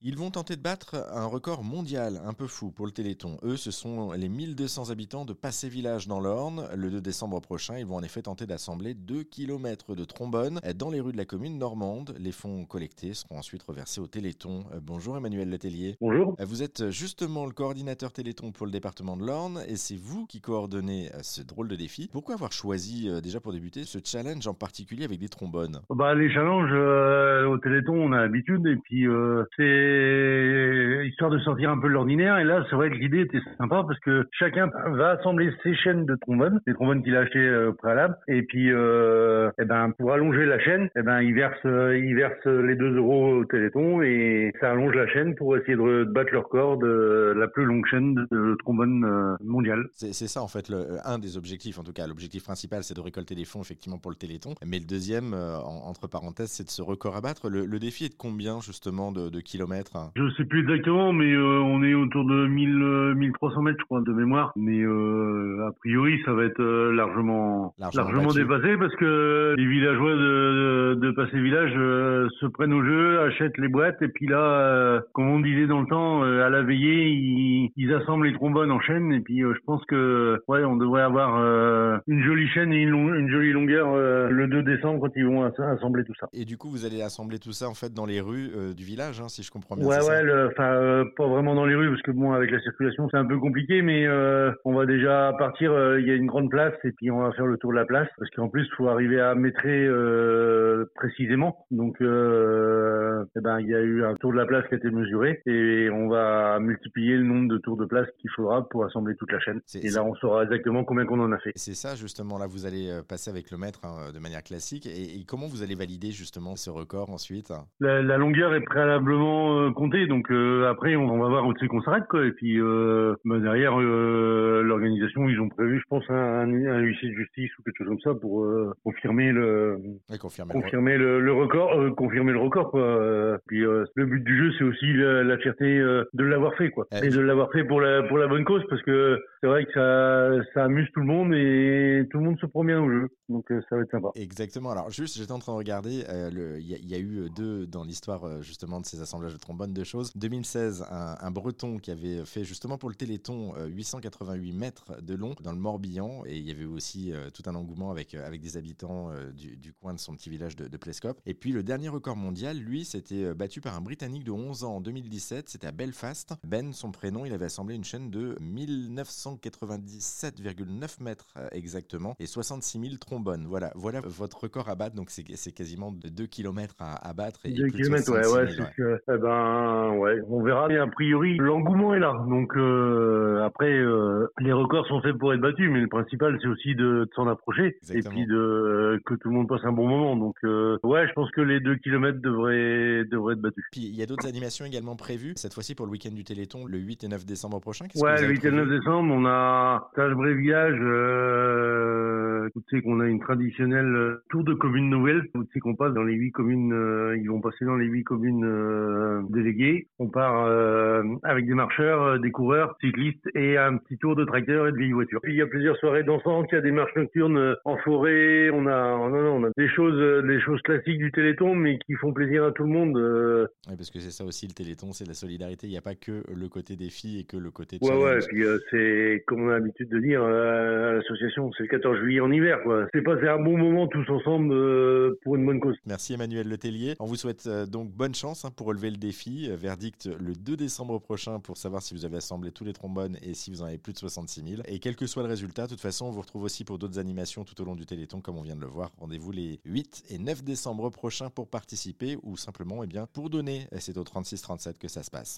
Ils vont tenter de battre un record mondial un peu fou pour le Téléthon. Eux, ce sont les 1200 habitants de Passé Village dans l'Orne. Le 2 décembre prochain, ils vont en effet tenter d'assembler 2 km de trombones dans les rues de la commune normande. Les fonds collectés seront ensuite reversés au Téléthon. Euh, bonjour Emmanuel Letellier. Bonjour. Euh, vous êtes justement le coordinateur Téléthon pour le département de l'Orne et c'est vous qui coordonnez euh, ce drôle de défi. Pourquoi avoir choisi déjà pour débuter ce challenge en particulier avec des trombones? Bah, Les challenges au Téléthon, on a l'habitude et puis c'est histoire de sortir un peu de l'ordinaire. Et là, c'est vrai que l'idée était sympa parce que chacun va assembler ses chaînes de trombones, les trombones qu'il a achetés euh, au préalable. Et puis, euh, eh ben, pour allonger la chaîne, eh ben, il verse, il verse les 2 euros au Téléthon et ça allonge la chaîne pour essayer de, battre leur record de la plus longue chaîne de, trombone euh, mondiale. C'est ça, en fait, le, un des objectifs, en tout cas. L'objectif principal, c'est de récolter des fonds, effectivement, pour le Téléthon. Mais le deuxième, entre parenthèses, c'est de ce record à battre. Le, le, défi est de combien, justement, de kilomètres je sais plus exactement, mais euh, on est autour de 1000, 1300 euh, mètres, je crois, de mémoire. Mais euh, a priori, ça va être largement, largement, dépassé parce que les villageois de, de, Passé Village se prennent au jeu, achètent les boîtes et puis là, comme on disait dans le temps, à la veillée, ils, ils, assemblent les trombones en chaîne et puis je pense que ouais, on devrait avoir une jolie chaîne et une, une jolie longueur le 2 décembre quand ils vont assembler tout ça. Et du coup, vous allez assembler tout ça en fait dans les rues du village, hein, si je comprends Ouais, ouais, enfin, euh, pas vraiment dans les rues parce que bon, avec la circulation, c'est un peu compliqué, mais euh, on va déjà partir. Euh, il y a une grande place et puis on va faire le tour de la place parce qu'en plus, il faut arriver à métrer précisément. Donc, eh ben, il y a eu un tour de la place qui a été mesuré et on va multiplier le nombre de tours de place qu'il faudra pour assembler toute la chaîne. Et là, on saura exactement combien qu'on en a fait. C'est ça, justement. Là, vous allez passer avec le maître hein, de manière classique. Et, comment vous allez valider justement ce record ensuite? La, la longueur est préalablement euh, compter. Donc euh, après, on, va voir où c'est qu'on s'arrête, quoi. Et puis euh, bah, derrière, l'organisation, ils ont prévu, je pense, un, un, huissier de justice ou quelque chose comme ça pour confirmer le confirmer, le, record, confirmer le record, quoi. Puis le but du jeu, c'est aussi la, fierté de l'avoir fait, quoi, et de l'avoir fait pour la pour la bonne cause, parce que c'est vrai que ça ça amuse tout le monde et tout le monde se prend bien au jeu. Donc ça va être sympa. Exactement. Alors juste, j'étais en train de regarder, il y, y, a eu deux dans l'histoire justement de ces assemblages de bonne de choses. 2016, un, breton qui avait fait justement pour le Téléthon 888 euh, mètres de long dans le Morbihan et il y avait aussi euh, tout un engouement avec, euh, avec des habitants du, coin de son petit village de, de Plescope. Et puis le dernier record mondial, lui, c'était battu par un Britannique de 11 ans en 2017, c'était à Belfast. Ben, son prénom, il avait assemblé une chaîne de 1997,9 mètres exactement et 66 000 trombones. Voilà, voilà votre record à battre, donc c'est quasiment 2 km à, battre. Et 2 km, ouais, ouais, c'est que, eh ben, ouais, on verra. Mais a priori, l'engouement est là. Donc euh, après, euh, les records sont faits pour être battus, mais le principal c'est aussi de, s'en approcher et puis de que tout le monde passe un bon moment. Donc euh, ouais, je pense que les deux kilomètres devraient devraient être battus. Puis il y a d'autres animations également prévues cette fois-ci pour le week-end du Téléthon, le 8 et 9 décembre prochain. Ouais, le 8 et 9 décembre, on a stage bréviage. tu sais qu'on a une traditionnelle tour de communes nouvelles. Tu sais qu'on passe dans les huit communes. ils vont passer dans les huit communes délégués. On part euh, avec des marcheurs, euh, des coureurs, cyclistes et un petit tour de tracteur et de vieilles voitures. Puis il y a plusieurs soirées dansantes, il y a des marches nocturnes euh, en forêt, on a, on a des choses, des choses classiques du Téléthon, mais qui font plaisir à tout le monde. Oui, parce que c'est ça aussi le Téléthon, c'est la solidarité. Il n'y a pas que le côté défi et que le côté. Ouais, ouais. Puis c'est comme on a l'habitude de dire à l'association, c'est le 14 juillet en hiver, quoi. C'est passer un bon moment tous ensemble pour une bonne cause. Merci Emmanuel Letellier. On vous souhaite donc bonne chance hein, pour relever le défi Verdict le 2 décembre prochain pour savoir si vous avez assemblé tous les trombones et si vous en avez plus de 66 000. Et quel que soit le résultat, de toute façon, on vous retrouve aussi pour d'autres animations tout au long du Téléthon, comme on vient de le voir. Rendez-vous les 8 et 9 décembre prochains pour participer ou simplement eh bien, pour donner. C'est au 36-37 que ça se passe.